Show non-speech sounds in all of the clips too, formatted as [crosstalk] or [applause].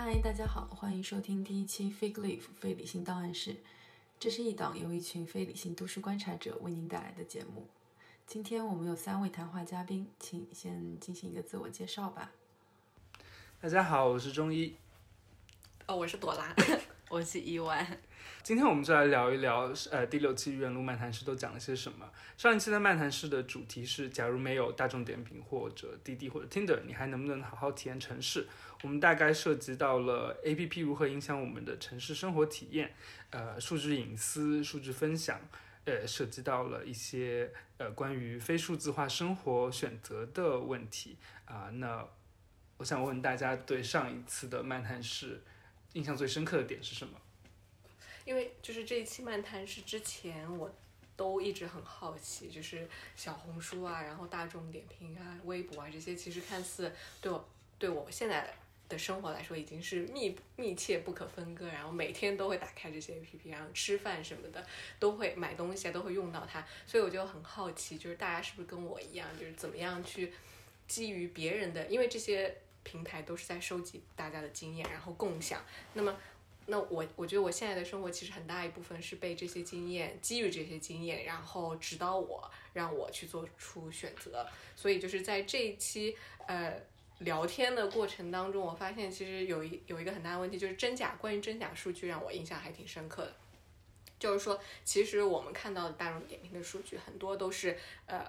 嗨，大家好，欢迎收听第一期《Fig Leaf 非理性档案室》。这是一档由一群非理性都市观察者为您带来的节目。今天我们有三位谈话嘉宾，请先进行一个自我介绍吧。大家好，我是中医。哦，我是朵拉。[laughs] 我是伊万。今天我们就来聊一聊，呃，第六期原路漫谈室都讲了些什么。上一期的漫谈室的主题是，假如没有大众点评或者滴滴或者 Tinder，你还能不能好好体验城市？我们大概涉及到了 APP 如何影响我们的城市生活体验，呃，数据隐私、数据分享，呃，涉及到了一些呃关于非数字化生活选择的问题啊。那我想问大家，对上一次的漫谈室。印象最深刻的点是什么？因为就是这一期漫谈是之前我都一直很好奇，就是小红书啊，然后大众点评啊、微博啊这些，其实看似对我对我现在的生活来说已经是密密切不可分割，然后每天都会打开这些 APP，然后吃饭什么的都会买东西啊都会用到它，所以我就很好奇，就是大家是不是跟我一样，就是怎么样去基于别人的，因为这些。平台都是在收集大家的经验，然后共享。那么，那我我觉得我现在的生活其实很大一部分是被这些经验，基于这些经验，然后指导我，让我去做出选择。所以就是在这一期呃聊天的过程当中，我发现其实有一有一个很大的问题，就是真假关于真假数据让我印象还挺深刻的。就是说，其实我们看到的大众点评的数据很多都是呃，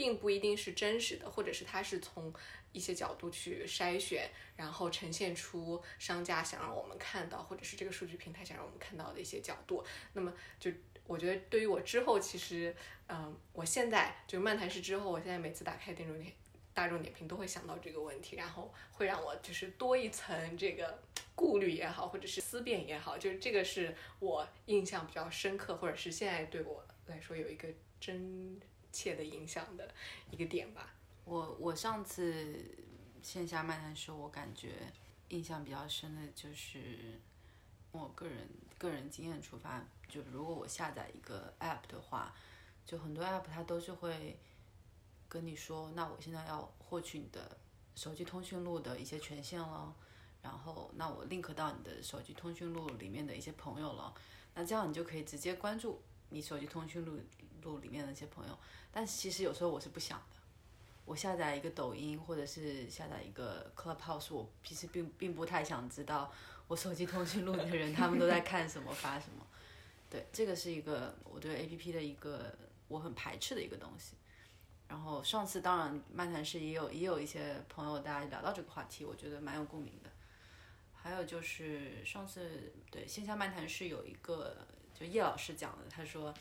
并不一定是真实的，或者是它是从。一些角度去筛选，然后呈现出商家想让我们看到，或者是这个数据平台想让我们看到的一些角度。那么，就我觉得对于我之后，其实，嗯，我现在就漫谈式之后，我现在每次打开大众点大众点评，都会想到这个问题，然后会让我就是多一层这个顾虑也好，或者是思辨也好，就是这个是我印象比较深刻，或者是现在对我来说有一个真切的影响的一个点吧。我我上次线下漫谈时候，我感觉印象比较深的就是，我个人个人经验出发，就如果我下载一个 app 的话，就很多 app 它都是会跟你说，那我现在要获取你的手机通讯录的一些权限了，然后那我 link 到你的手机通讯录里面的一些朋友了，那这样你就可以直接关注你手机通讯录录里面的一些朋友，但其实有时候我是不想的。我下载一个抖音，或者是下载一个 Clubhouse，我其实并并不太想知道我手机通讯录的人他们都在看什么发什么。对，这个是一个我对 A P P 的一个我很排斥的一个东西。然后上次当然漫谈室也有也有一些朋友大家聊到这个话题，我觉得蛮有共鸣的。还有就是上次对线下漫谈室有一个就叶老师讲的，他说，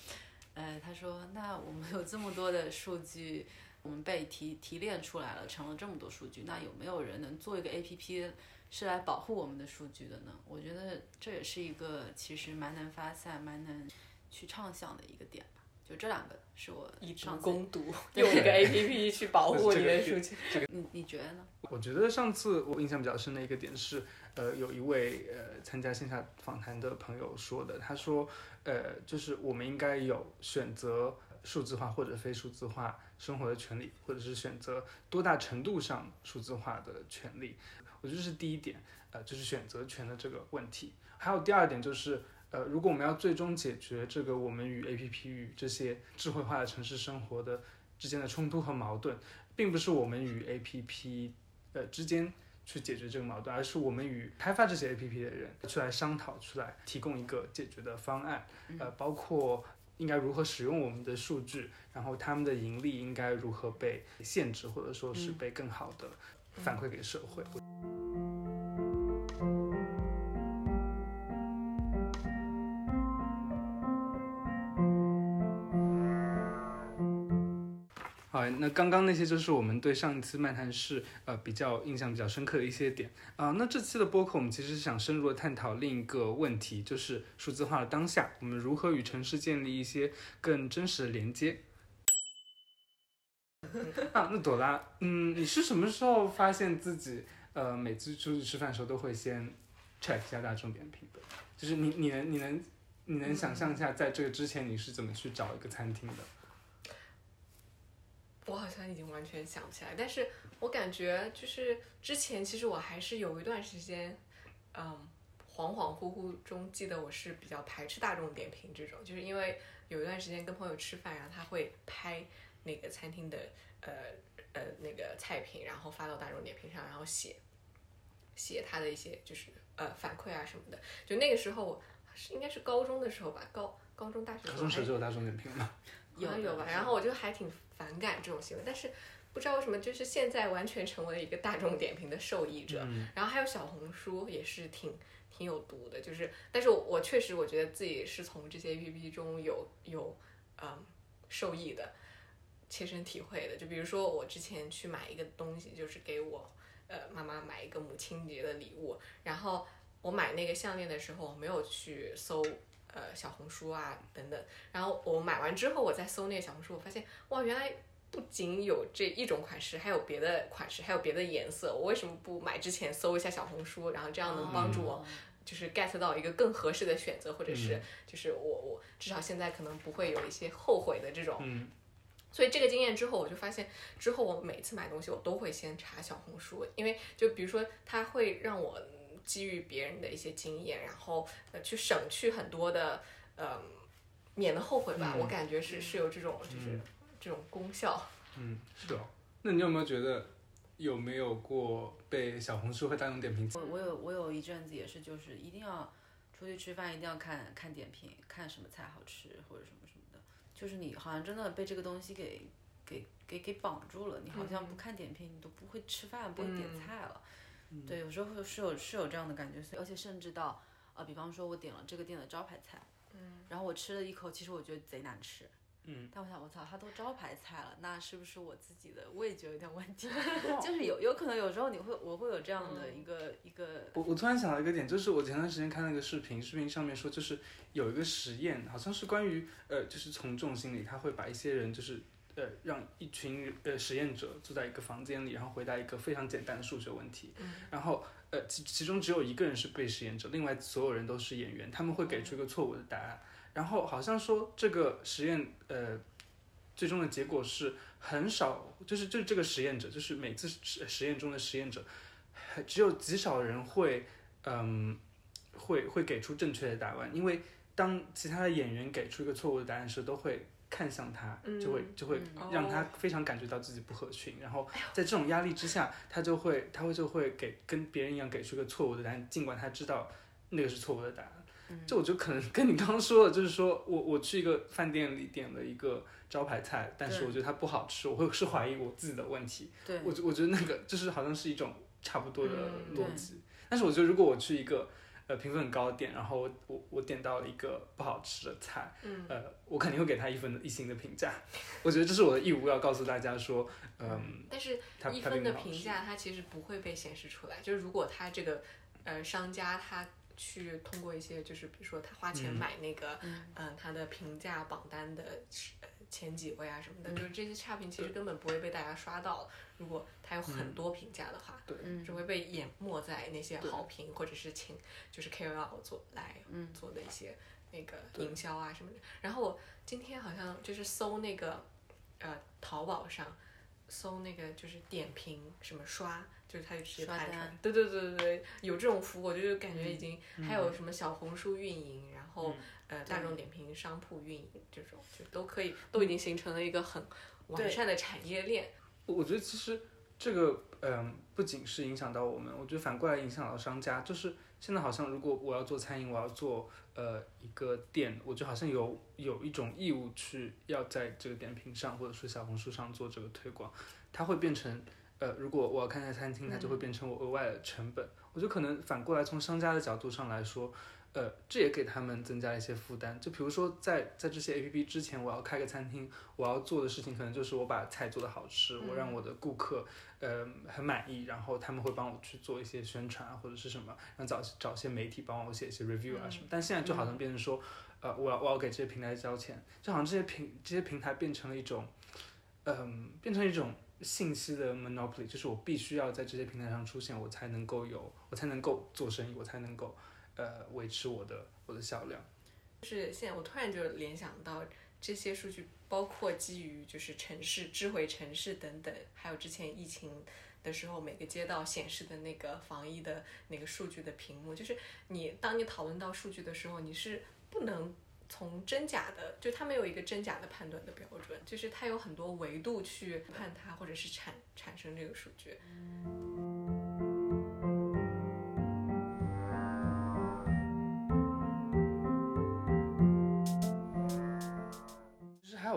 呃，他说那我们有这么多的数据。我们被提提炼出来了，成了这么多数据，那有没有人能做一个 A P P 是来保护我们的数据的呢？我觉得这也是一个其实蛮能发散、蛮能去畅想的一个点吧。就这两个是我以毒攻毒，用一个 A P P 去保护你的数据。你你觉得呢？我觉得上次我印象比较深的一个点是，呃，有一位呃参加线下访谈的朋友说的，他说，呃，就是我们应该有选择。数字化或者非数字化生活的权利，或者是选择多大程度上数字化的权利，我觉得是第一点，呃，就是选择权的这个问题。还有第二点就是，呃，如果我们要最终解决这个我们与 APP 与这些智慧化的城市生活的之间的冲突和矛盾，并不是我们与 APP 呃之间去解决这个矛盾，而是我们与开发这些 APP 的人去来商讨出来，提供一个解决的方案，呃，包括。应该如何使用我们的数据？然后他们的盈利应该如何被限制，或者说是被更好的反馈给社会？那刚刚那些就是我们对上一次漫谈室呃比较印象比较深刻的一些点啊。那这期的播客我们其实是想深入的探讨另一个问题，就是数字化的当下，我们如何与城市建立一些更真实的连接。[laughs] 啊，那朵拉，嗯，你是什么时候发现自己呃每次出去吃饭的时候都会先 check 一下大众点评的？就是你你能你能你能想象一下，在这个之前你是怎么去找一个餐厅的？我好像已经完全想不起来，但是我感觉就是之前其实我还是有一段时间嗯，恍恍惚惚中记得我是比较排斥大众点评这种，就是因为有一段时间跟朋友吃饭，然后他会拍那个餐厅的呃呃那个菜品，然后发到大众点评上，然后写写他的一些就是呃反馈啊什么的。就那个时候我是应该是高中的时候吧，高高中大学的高时候还中时就有大众点评吗，有有吧，[laughs] 然后我就还挺反感这种行为，但是不知道为什么，就是现在完全成为了一个大众点评的受益者。嗯然后还有小红书也是挺挺有毒的，就是，但是我我确实我觉得自己是从这些 APP 中有有嗯受益的，切身体会的。就比如说我之前去买一个东西，就是给我呃妈妈买一个母亲节的礼物，然后我买那个项链的时候，我没有去搜。呃，小红书啊，等等。然后我买完之后，我再搜那个小红书，我发现哇，原来不仅有这一种款式，还有别的款式，还有别的颜色。我为什么不买之前搜一下小红书，然后这样能帮助我，就是 get 到一个更合适的选择，或者是就是我我至少现在可能不会有一些后悔的这种。嗯所以这个经验之后，我就发现之后我每次买东西，我都会先查小红书，因为就比如说它会让我嗯基于别人的一些经验，然后呃去省去很多的呃免得后悔吧。嗯我感觉是是有这种就是嗯这种功效。嗯，是哦。那你有没有觉得有没有过被小红书和大众点评？我我有我有一阵子也是，就是一定要出去吃饭，一定要看看点评，看什么菜好吃或者什么什么的。就是你好像真的被这个东西给给给给绑住了，你好像不看点评，你都不会吃饭，不会点菜了。对，有时候是有是有这样的感觉，所以而且甚至到呃，比方说我点了这个店的招牌菜，嗯，然后我吃了一口，其实我觉得贼难吃。嗯，但我想，我操，它都招牌菜了，那是不是我自己的味觉有点问题？[laughs] 就是有有可能有时候你会我会有这样的一个、一个我我突然想到一个点，就是我前段时间看那个视频，视频上面说就是有一个实验，好像是关于呃就是从众心理，他会把一些人就是呃让一群呃实验者坐在一个房间里，然后回答一个非常简单的数学问题，然后呃其其中只有一个人是被实验者，另外所有人都是演员，他们会给出一个错误的答案，然后好像说这个实验呃最终的结果是很少，就是就是这个实验者，就是每次实实验中的实验者。只有极少人会，嗯，会会给出正确的答案，因为当其他的演员给出一个错误的答案时，都会看向他，就会就会嗯让他哦非常感觉到自己不合群，然后在这种压力之下，他就会他会就会给跟别人一样给出一个错误的答案，尽管他知道那个是错误的答案。就我觉得可能跟你刚刚说的，就是说我我去一个饭店里点了一个招牌菜，但是我觉得它不好吃，我会是怀疑我自己的问题。对我觉我觉得那个就是好像是一种差不多的嗯逻辑。但是我觉得如果我去一个呃评分很高的店，然后我我我点到了一个不好吃的菜，嗯呃，我肯定会给他一分一星的评价。[laughs] 我觉得这是我的义务，要告诉大家说，嗯，但是一分的评价，它其实不会被显示出来。就是如果他这个呃商家他去通过一些，就是比如说他花钱嗯买那个，嗯、他的评价榜单的呃前几位啊什么的，就是这些差评其实根本不会被大家刷到。如果他有很多评价的话，对嗯只会被淹没在那些好评或者是请就是 KOL 做来嗯。做的一些那个营销啊什么的。然后我今天好像就是搜那个呃淘宝上搜那个就是点评什么刷，就是它就直接刷弹出来。单。对对对对对，有这种服务，我就感觉已经、嗯还有什么小红书运营，然后、呃大众点评商铺运营这种，就都可以都已经形成了一个很完善的产业链。我我觉得其实这个嗯，不仅是影响到我们，我觉得反过来影响到商家。就是现在好像如果我要做餐饮，我要做呃一个店，我就好像有有一种义务去要在这个点评上或者说小红书上做这个推广，它会变成。呃，如果我要开家餐厅，它就会变成我额外的成本。我觉得可能反过来从商家的角度上来说，呃，这也给他们增加了一些负担。就比如说在在这些 A P P 之前，我要开个餐厅，我要做的事情可能就是我把菜做得好吃，我让我的顾客呃很满意，然后他们会帮我去做一些宣传啊或者是什么，然后找找些媒体帮我写一些 review 啊什么。但现在就好像变成说，呃，我要我要给这些平台交钱，就好像这些平这些平台变成了一种，嗯、变成一种。信息的 monopoly 就是我必须要在这些平台上出现，我才能够有，我才能够做生意，我才能够呃维持我的我的销量。就是现在我突然就联想到这些数据包括基于就是城市智慧城市等等，还有之前疫情的时候每个街道显示的那个防疫的那个数据的屏幕，就是你当你讨论到数据的时候，你是不能从真假的，就它没有一个真假的判断的标准，就是它有很多维度去判它或者是产产生这个数据。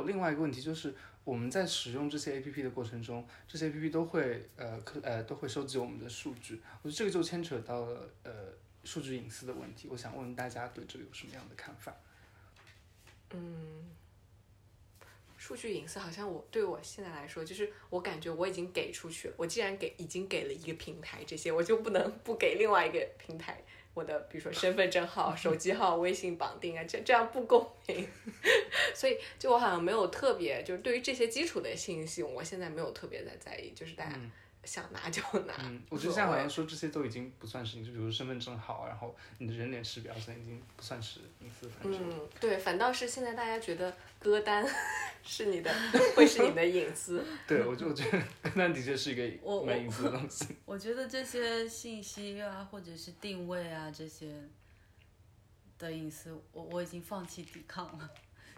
另外一个问题，就是我们在使用这些 A P P 的过程中，这些 A P P 都会呃可呃都会收集我们的数据，我觉得这个就牵扯到了呃数据隐私的问题。我想问大家对这个有什么样的看法？嗯，数据隐私好像我对我现在来说，就是我感觉我已经给出去了。我既然给已经给了一个平台这些，我就不能不给另外一个平台我的，比如说身份证号、[laughs] 手机号、微信绑定啊，这这样不公平。[laughs] 所以就我好像没有特别，就是对于这些基础的信息，我现在没有特别在在意，就是大家想拿就拿。嗯，[laughs] 我觉得现在好像说这些都已经不算是，就比如身份证号，然后你的人脸识别，好像已经不算是隐私。嗯，对，反倒是现在大家觉得歌单是你的，[laughs] 会是你的隐私。[laughs] 对，我就我觉得那的确是一个我蛮隐私的东西。[laughs] 我觉得这些信息啊，或者是定位啊这些的隐私，我我已经放弃抵抗了。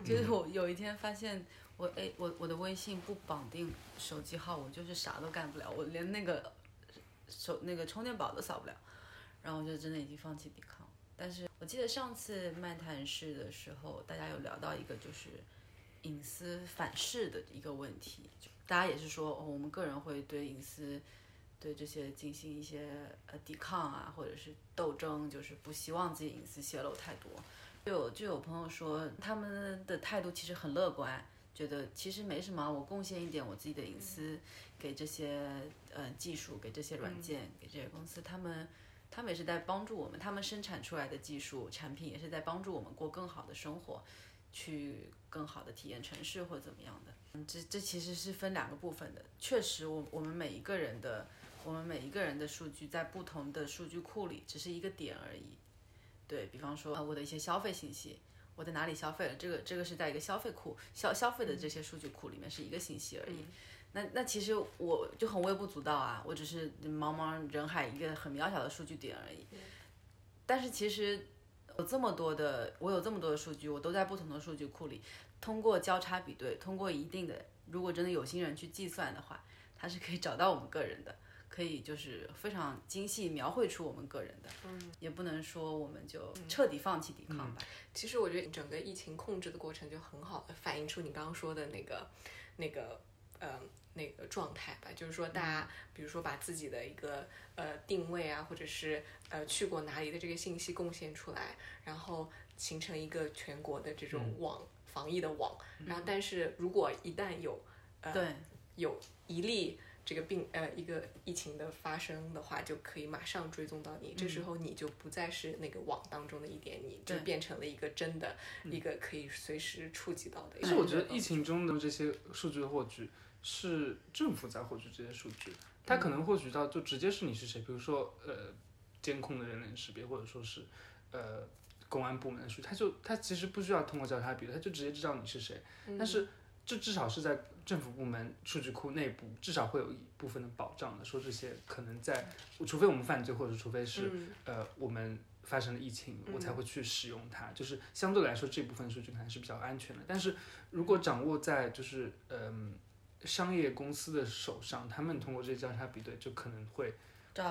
就是我有一天发现我哎，我我的微信不绑定手机号，我就是啥都干不了，我连那个手那个充电宝都扫不了，然后我就真的已经放弃抵抗。但是我记得上次漫谈室的时候，大家有聊到一个就是隐私反噬的一个问题，就大家也是说、哦、我们个人会对隐私。对这些进行一些呃抵抗啊，或者是斗争，就是不希望自己隐私泄露太多。就有就有朋友说，他们的态度其实很乐观，觉得其实没什么，我贡献一点我自己的隐私给这些呃技术，给这些软件，给这些公司，他们他们也是在帮助我们，他们生产出来的技术产品也是在帮助我们过更好的生活，去更好的体验城市或怎么样的。嗯，这这其实是分两个部分的。确实我，我们每一个人的我们每一个人的数据在不同的数据库里，只是一个点而已。对比方说，啊，我的一些消费信息，我在哪里消费了，这个这个是在一个消费库消消费的这些数据库里面是一个信息而已。那那其实我就很微不足道啊，我只是茫茫人海一个很渺小的数据点而已。但是其实有这么多的，我有这么多的数据，我都在不同的数据库里，通过交叉比对，通过一定的，如果真的有心人去计算的话，它是可以找到我们个人的。可以就是非常精细描绘出我们个人的，嗯，也不能说我们就彻底放弃抵抗吧。其实我觉得整个疫情控制的过程就很好的反映出你刚刚说的那个那个呃那个状态吧，就是说大家比如说把自己的一个呃定位啊，或者是呃去过哪里的这个信息贡献出来，然后形成一个全国的这种网、防疫的网，然后但是如果一旦有呃对有一例。这个病呃一个疫情的发生的话，就可以马上追踪到你。这时候你就不再是那个网当中的一点，你就变成了一个真的一个可以随时触及到的。其实我觉得疫情中的这些数据的获取是政府在获取这些数据，它可能获取到就直接是你是谁，比如说呃监控的人脸识别，或者说是呃公安部门的数据，它就它其实不需要通过交叉比对，它就直接知道你是谁。但是这至少是在政府部门数据库内部，至少会有一部分的保障的，说这些可能在，除非我们犯罪，或者除非是、呃我们发生了疫情，我才会去使用它，就是相对来说这部分数据还是比较安全的。但是如果掌握在就是嗯、商业公司的手上，他们通过这些交叉比对，就可能会，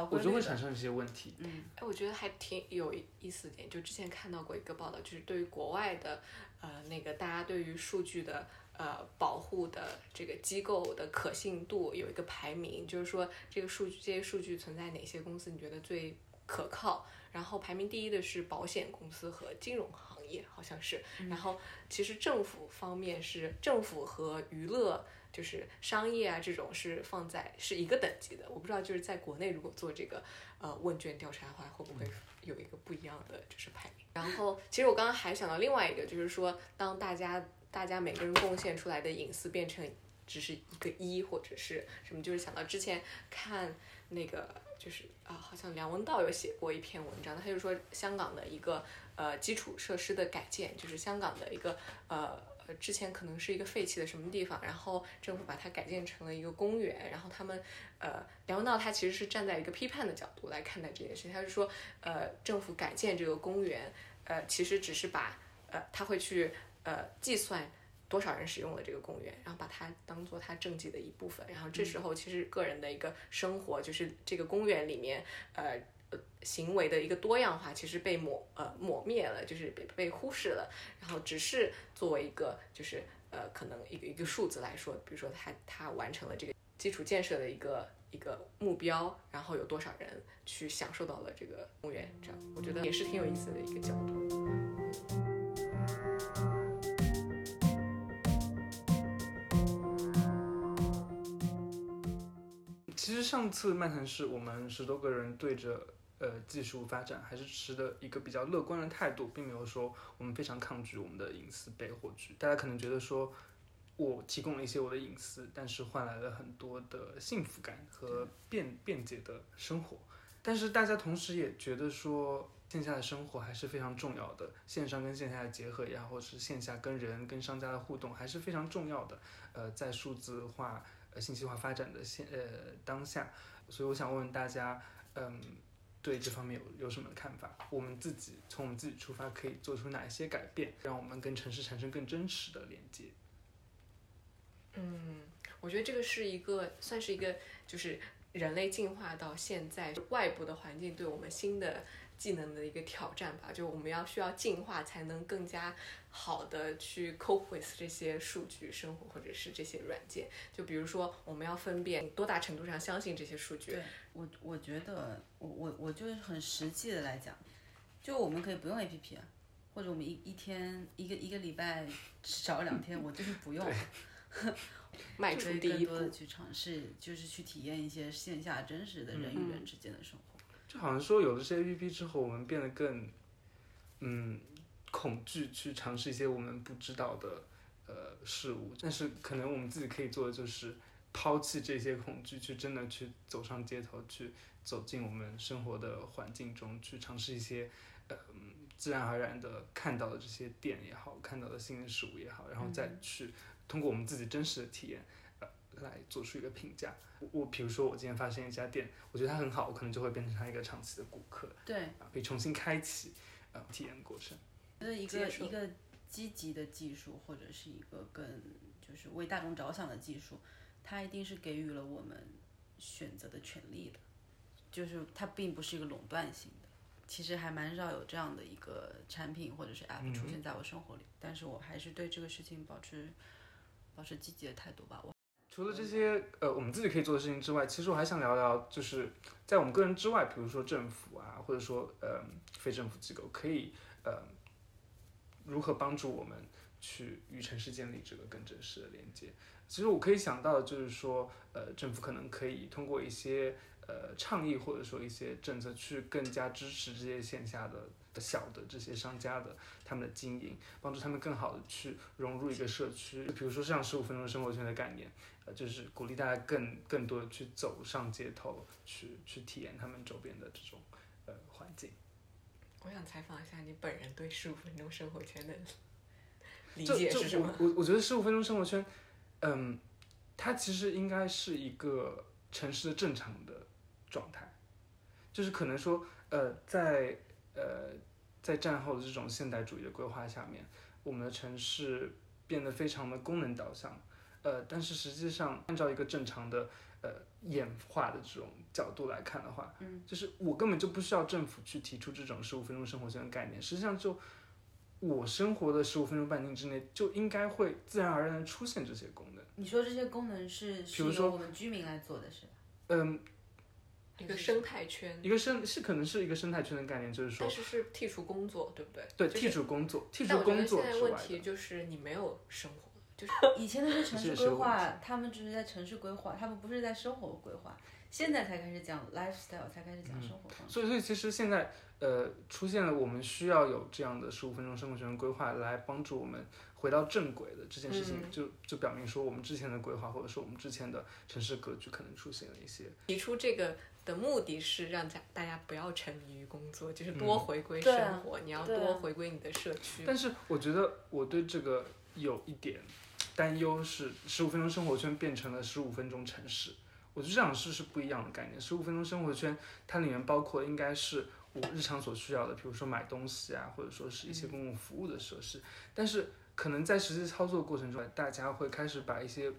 我觉得会产生一些问题。嗯哎，我觉得还挺有意思的点，就之前看到过一个报道，就是对于国外的呃那个大家对于数据的呃保护的这个机构的可信度有一个排名，就是说这个数据这些数据存在哪些公司你觉得最可靠？然后排名第一的是保险公司和金融行业，好像是。然后其实政府方面是政府和娱乐。就是商业啊，这种是放在是一个等级的。我不知道就是在国内如果做这个呃问卷调查的话，会不会有一个不一样的就是排名？然后其实我刚刚还想到另外一个，就是说当大家大家每个人贡献出来的隐私变成只是一个一或者是什么，就是想到之前看那个就是啊，好像梁文道有写过一篇文章，他就说香港的一个呃基础设施的改建，就是香港的一个呃呃，之前可能是一个废弃的什么地方，然后政府把它改建成了一个公园，然后他们，呃，梁文道他其实是站在一个批判的角度来看待这件事情，他是说，呃，政府改建这个公园，呃，其实只是把，呃，他会去，呃，计算多少人使用了这个公园，然后把它当做他政绩的一部分，然后这时候其实个人的一个生活，就是这个公园里面，呃。行为的一个多样化其实被抹呃抹灭了，就是被被忽视了，然后只是作为一个就是呃可能一个一个数字来说，比如说他他完成了这个基础建设的一个一个目标，然后有多少人去享受到了这个公园，这样我觉得也是挺有意思的一个角度。其实上次漫谈是我们十多个人对着。呃，技术发展还是持的一个比较乐观的态度，并没有说我们非常抗拒我们的隐私被获取。大家可能觉得说，我提供了一些我的隐私，但是换来了很多的幸福感和便便捷的生活。但是大家同时也觉得说，线下的生活还是非常重要的，线上跟线下的结合也好，或是线下跟人跟商家的互动还是非常重要的。呃，在数字化、呃信息化发展的现呃当下，所以我想问问大家，嗯。对这方面有有什么看法？我们自己从我们自己出发，可以做出哪一些改变，让我们跟城市产生更真实的连接？嗯，我觉得这个是一个算是一个，就是人类进化到现在，外部的环境对我们新的。技能的一个挑战吧，就我们要需要进化，才能更加好的去 cope with 这些数据生活或者是这些软件。就比如说，我们要分辨多大程度上相信这些数据。对我，我觉得我我我就是很实际的来讲，就我们可以不用 APP 啊，或者我们一一天一个一个礼拜少两天，我就是不用，迈出第一步去尝试，就是去体验一些线下真实的人与人之间的生活。就好像说有了这些 A P P 之后，我们变得更，嗯，恐惧去尝试一些我们不知道的呃事物。但是可能我们自己可以做的就是抛弃这些恐惧，去真的去走上街头，去走进我们生活的环境中，去尝试一些呃自然而然的看到的这些店也好，看到的新的事物也好，然后再去通过我们自己真实的体验。来做出一个评价。我比如说，我今天发现一家店，我觉得它很好，我可能就会变成它一个长期的顾客。对，可以重新开启呃体验过程。觉得一个一个积极的技术，或者是一个更就是为大众着想的技术，它一定是给予了我们选择的权利的，就是它并不是一个垄断性的。其实还蛮少有这样的一个产品或者是 app 出现在我生活里，但是我还是对这个事情保持保持积极的态度吧。我。除了这些呃我们自己可以做的事情之外，其实我还想聊聊，就是在我们个人之外，比如说政府啊，或者说呃非政府机构，可以呃如何帮助我们去与城市建立这个更真实的连接。其实我可以想到的就是说，呃政府可能可以通过一些呃倡议或者说一些政策，去更加支持这些线下的。小的这些商家的他们的经营，帮助他们更好的去融入一个社区。比如说像十五分钟生活圈的概念，呃，就是鼓励大家更更多的去走上街头，去去体验他们周边的这种呃环境。我想采访一下你本人对十五分钟生活圈的理解是什么？我我我觉得十五分钟生活圈，嗯，它其实应该是一个城市的正常的状态，就是可能说呃在。呃，在战后的这种现代主义的规划下面，我们的城市变得非常的功能导向。呃，但是实际上，按照一个正常的呃演化的这种角度来看的话，嗯，就是我根本就不需要政府去提出这种十五分钟生活圈的概念。实际上，就我生活的十五分钟半径之内，就应该会自然而然的出现这些功能。你说这些功能是，比如说我们居民来做的是吧？嗯。一个生态圈，一个生是可能是一个生态圈的概念，就是说，但是是剔除工作，对不对？对，剔除工作，剔除工作现在问题就是你没有生活，就是 [laughs] 以前那些城市规划，他们只是在城市规划，他们不是在生活规划。现在才开始讲 lifestyle，才开始讲生活方式。所以，所以其实现在呃出现了，我们需要有这样的十五分钟生活圈的规划来帮助我们回到正轨的这件事情，就就表明说我们之前的规划或者说我们之前的城市格局可能出现了一些提出这个。的目的是让大大家不要沉迷于工作，就是多回归生活。你要多回归你的社区。但是我觉得我对这个有一点担忧，是十五分钟生活圈变成了十五分钟城市。我觉得这两是是不一样的概念。十五分钟生活圈它里面包括应该是我日常所需要的，比如说买东西啊，或者说是一些公共服务的设施。但是可能在实际操作过程中，大家会开始把一些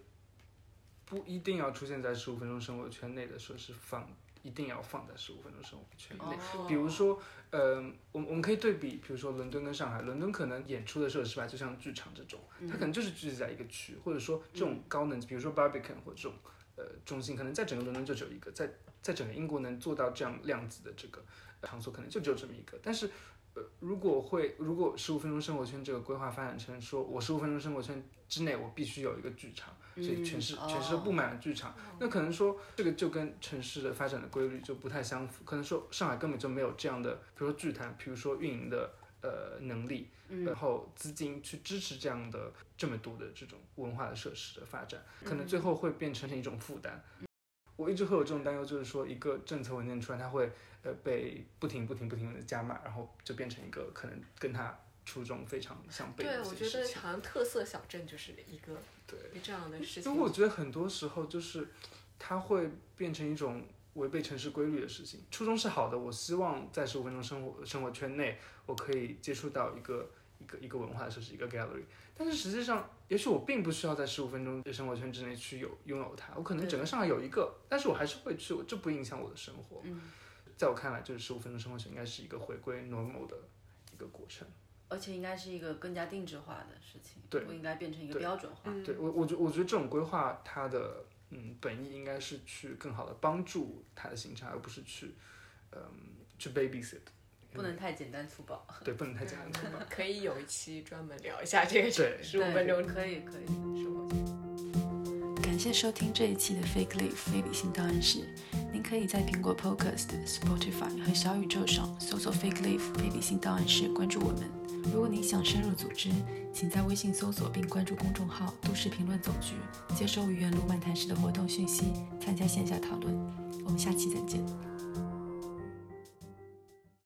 不一定要出现在十五分钟生活圈内的设施放，一定要放在十五分钟生活圈内。哦比如说，呃，我们我们可以对比，比如说伦敦跟上海，伦敦可能演出的设施吧，就像剧场这种，它可能就是聚集在一个区，或者说这种高能，比如说 Barbican 或者这种呃中心，可能在整个伦敦就只有一个，在在整个英国能做到这样量子的这个呃场所，可能就只有这么一个。但是，呃，如果会，如果十五分钟生活圈这个规划发展成说，我十五分钟生活圈之内我必须有一个剧场，所以全市、嗯全市都布满了剧场，那可能说这个就跟城市的发展的规律就不太相符。可能说上海根本就没有这样的，比如说剧团，比如说运营的呃能力，然后资金去支持这样的这么多的这种文化的设施的发展，可能最后会变成一种负担。我一直会有这种担忧，就是说一个政策文件出来，它会呃被不停不停不停的加码，然后就变成一个可能跟它初衷非常相悖对，我觉。得好像特色小镇就是一个对。这样的事情。因为我觉得很多时候就是它会变成一种违背城市规律的事情。初衷是好的，我希望在十五分钟生活生活圈内，我可以接触到一个一个一个文化设施，一个 gallery。但是实际上，也许我并不需要在十五分钟的生活圈之内去有拥有它，我可能整个上海有一个，但是我还是会去，这不影响我的生活。嗯在我看来，就是十五分钟生活圈应该是一个回归 normal 的一个过程。而且应该是一个更加定制化的事情，对不应该变成一个标准化。嗯对我，我觉我觉得这种规划它的嗯本意应该是去更好的帮助它的行程，而不是去嗯去 babysit。不能太简单粗暴。对，不能太简单粗暴。[laughs] 可以有一期专门聊一下这个对对十五分钟可以可以。谢收听这一期的 Fake Leaf 非理性档案室。您可以在苹果 Podcast、Spotify 和小宇宙上搜索 Fake Leaf 非理性档案室，关注我们。如果您想深入组织，请在微信搜索并关注公众号“都市评论总局”，接收语言路漫谈室的活动讯息，参加线下讨论。我们下期再见。